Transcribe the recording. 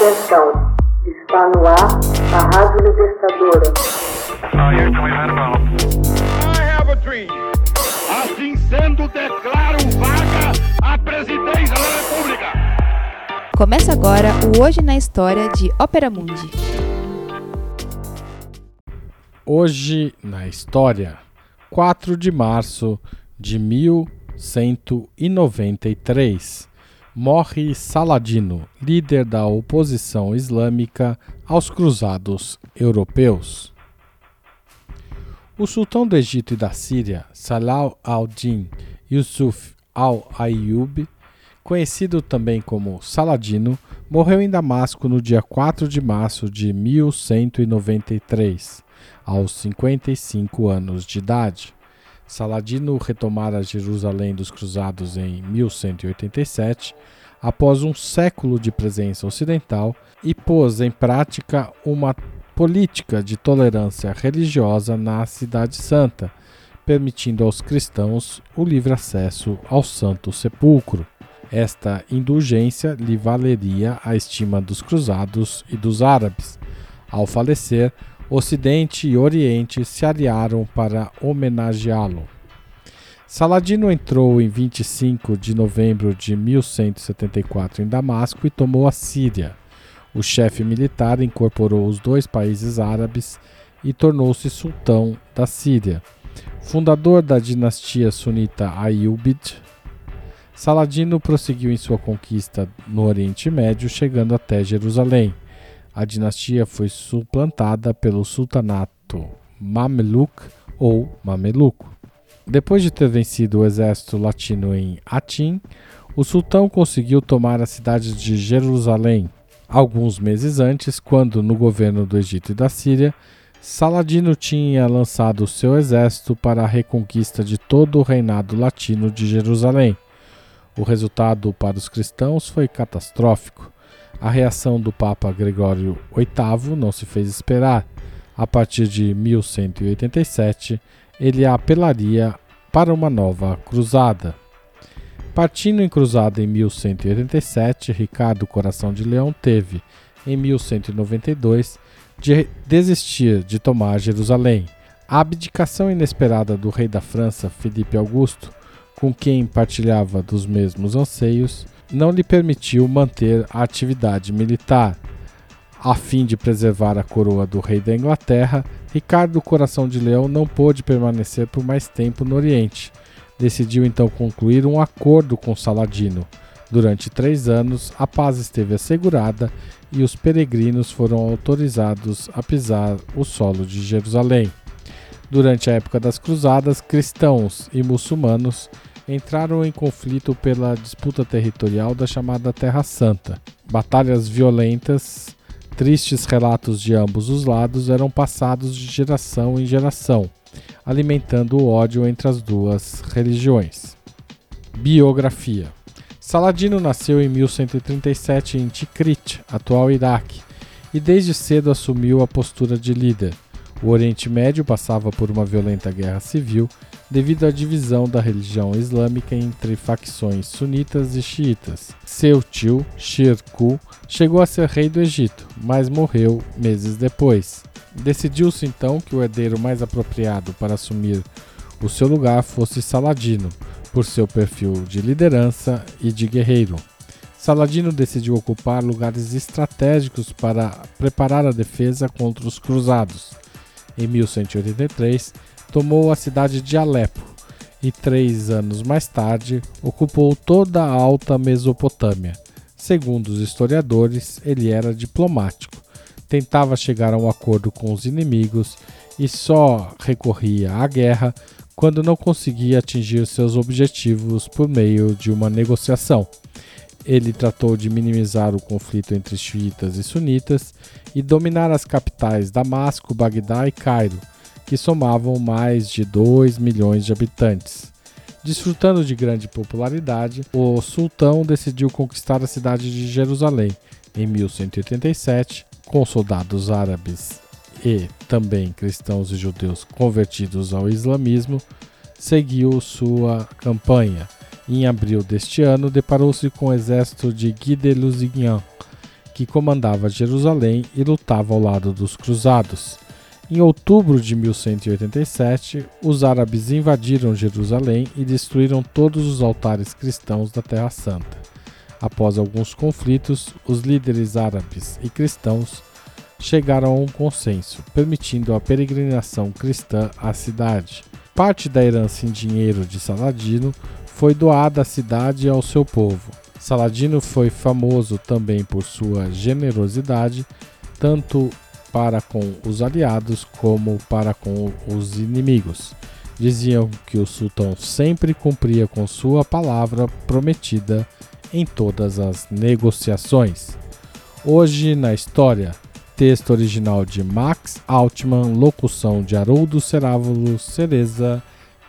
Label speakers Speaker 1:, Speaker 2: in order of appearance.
Speaker 1: Atenção, está no ar a Rádio Libertadora.
Speaker 2: Assim sendo, declaro vaga a presidência da República.
Speaker 3: Começa agora o Hoje na História de Ópera Mundi.
Speaker 4: Hoje na História, 4 de março de 1193 morre Saladino, líder da oposição islâmica aos cruzados europeus. O sultão do Egito e da Síria, Salah al-Din Yusuf al-Ayyub, conhecido também como Saladino, morreu em Damasco no dia 4 de março de 1193, aos 55 anos de idade. Saladino retomara Jerusalém dos Cruzados em 1187, após um século de presença ocidental, e pôs em prática uma política de tolerância religiosa na Cidade Santa, permitindo aos cristãos o livre acesso ao Santo Sepulcro. Esta indulgência lhe valeria a estima dos cruzados e dos árabes. Ao falecer, Ocidente e Oriente se aliaram para homenageá-lo. Saladino entrou em 25 de novembro de 1174 em Damasco e tomou a Síria. O chefe militar incorporou os dois países árabes e tornou-se sultão da Síria. Fundador da dinastia sunita Ayyubid, Saladino prosseguiu em sua conquista no Oriente Médio, chegando até Jerusalém a dinastia foi suplantada pelo sultanato Mameluk ou Mameluco. Depois de ter vencido o exército latino em Atim, o sultão conseguiu tomar a cidade de Jerusalém. Alguns meses antes, quando no governo do Egito e da Síria, Saladino tinha lançado seu exército para a reconquista de todo o reinado latino de Jerusalém. O resultado para os cristãos foi catastrófico. A reação do Papa Gregório VIII não se fez esperar. A partir de 1187, ele apelaria para uma nova cruzada. Partindo em cruzada em 1187, Ricardo Coração de Leão teve, em 1192, de desistir de tomar Jerusalém. A abdicação inesperada do rei da França, Felipe Augusto, com quem partilhava dos mesmos anseios, não lhe permitiu manter a atividade militar. A fim de preservar a coroa do rei da Inglaterra, Ricardo Coração de Leão não pôde permanecer por mais tempo no Oriente. Decidiu então concluir um acordo com Saladino. Durante três anos, a paz esteve assegurada e os peregrinos foram autorizados a pisar o solo de Jerusalém. Durante a época das Cruzadas, cristãos e muçulmanos entraram em conflito pela disputa territorial da chamada Terra Santa. Batalhas violentas, tristes relatos de ambos os lados eram passados de geração em geração, alimentando o ódio entre as duas religiões. Biografia Saladino nasceu em 1137 em Tikrit, atual Iraque, e desde cedo assumiu a postura de líder. O Oriente Médio passava por uma violenta guerra civil devido à divisão da religião islâmica entre facções sunitas e xiitas. Seu tio, Shirkuh, chegou a ser rei do Egito, mas morreu meses depois. Decidiu-se então que o herdeiro mais apropriado para assumir o seu lugar fosse Saladino, por seu perfil de liderança e de guerreiro. Saladino decidiu ocupar lugares estratégicos para preparar a defesa contra os cruzados. Em 1183, tomou a cidade de Alepo e três anos mais tarde ocupou toda a Alta Mesopotâmia. Segundo os historiadores, ele era diplomático, tentava chegar a um acordo com os inimigos e só recorria à guerra quando não conseguia atingir seus objetivos por meio de uma negociação. Ele tratou de minimizar o conflito entre xiitas e sunitas e dominar as capitais Damasco, Bagdá e Cairo, que somavam mais de 2 milhões de habitantes. Desfrutando de grande popularidade, o sultão decidiu conquistar a cidade de Jerusalém em 1187, com soldados árabes e também cristãos e judeus convertidos ao islamismo, seguiu sua campanha. Em abril deste ano, deparou-se com o exército de Guy de Lusignan, que comandava Jerusalém e lutava ao lado dos cruzados. Em outubro de 1187, os árabes invadiram Jerusalém e destruíram todos os altares cristãos da Terra Santa. Após alguns conflitos, os líderes árabes e cristãos chegaram a um consenso, permitindo a peregrinação cristã à cidade. Parte da herança em dinheiro de Saladino foi doada à cidade ao seu povo. Saladino foi famoso também por sua generosidade, tanto para com os aliados como para com os inimigos. Diziam que o sultão sempre cumpria com sua palavra prometida em todas as negociações. Hoje na história, texto original de Max Altman, locução de Haroldo Cerávulo Cereza,